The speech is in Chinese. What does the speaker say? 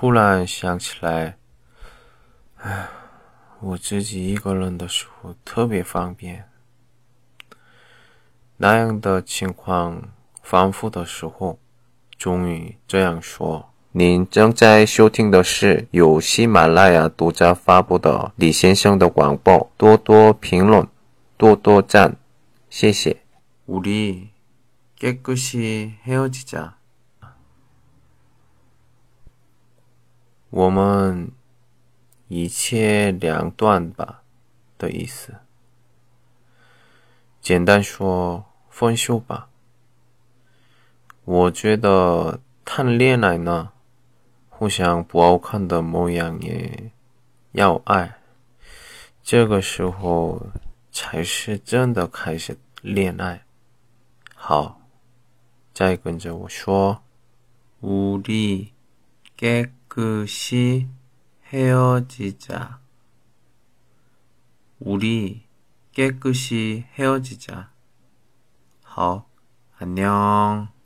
突然想起来，哎，我自己一个人的时候特别方便。那样的情况反复的时候，终于这样说。您正在收听的是由喜马拉雅独家发布的李先生的广播。多多评论，多多赞，谢谢。우리깨끗이헤어지 자。 我们一切两段吧的意思。简单说分手吧。我觉得谈恋爱呢互相不好看的模样也要爱。这个时候才是真的开始恋爱。好再跟着我说。无力给 끝이 헤어지자. 우리 깨끗이 헤어지자. 好，안녕。